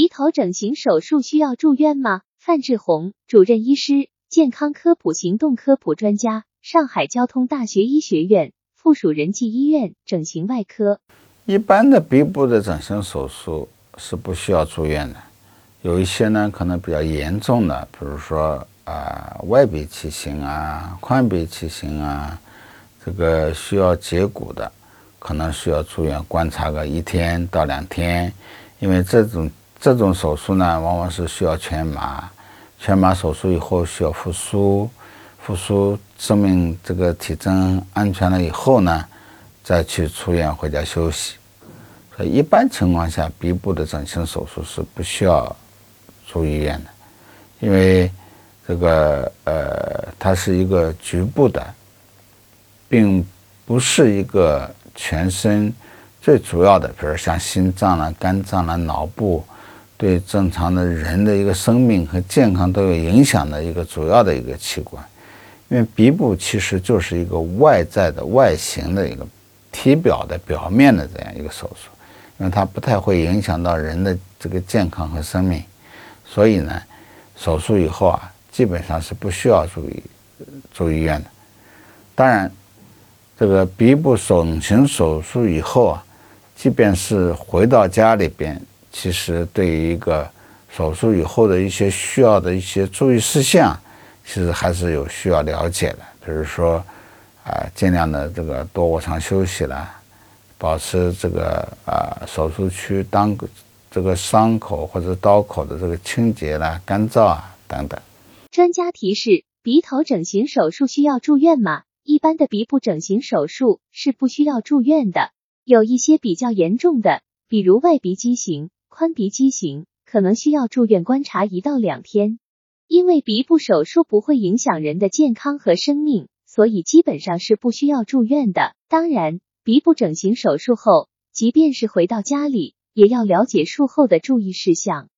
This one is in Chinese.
鼻头整形手术需要住院吗？范志红，主任医师，健康科普行动科普专家，上海交通大学医学院附属仁济医院整形外科。一般的鼻部的整形手术是不需要住院的，有一些呢可能比较严重的，比如说啊外鼻畸形啊、宽鼻畸形啊，这个需要截骨的，可能需要住院观察个一天到两天，因为这种。这种手术呢，往往是需要全麻，全麻手术以后需要复苏，复苏证明这个体征安全了以后呢，再去出院回家休息。所以一般情况下，鼻部的整形手术是不需要住医院的，因为这个呃，它是一个局部的，并不是一个全身最主要的，比如像心脏了、肝脏了、脑部。对正常的人的一个生命和健康都有影响的一个主要的一个器官，因为鼻部其实就是一个外在的外形的一个体表的表面的这样一个手术，因为它不太会影响到人的这个健康和生命，所以呢，手术以后啊，基本上是不需要住医住医院的。当然，这个鼻部整形手术以后啊，即便是回到家里边。其实对于一个手术以后的一些需要的一些注意事项，其实还是有需要了解的。比如说，啊，尽量的这个多卧床休息啦，保持这个啊手术区当这个伤口或者刀口的这个清洁啦、干燥啊等等。专家提示：鼻头整形手术需要住院吗？一般的鼻部整形手术是不需要住院的，有一些比较严重的，比如外鼻畸形。宽鼻畸形可能需要住院观察一到两天，因为鼻部手术不会影响人的健康和生命，所以基本上是不需要住院的。当然，鼻部整形手术后，即便是回到家里，也要了解术后的注意事项。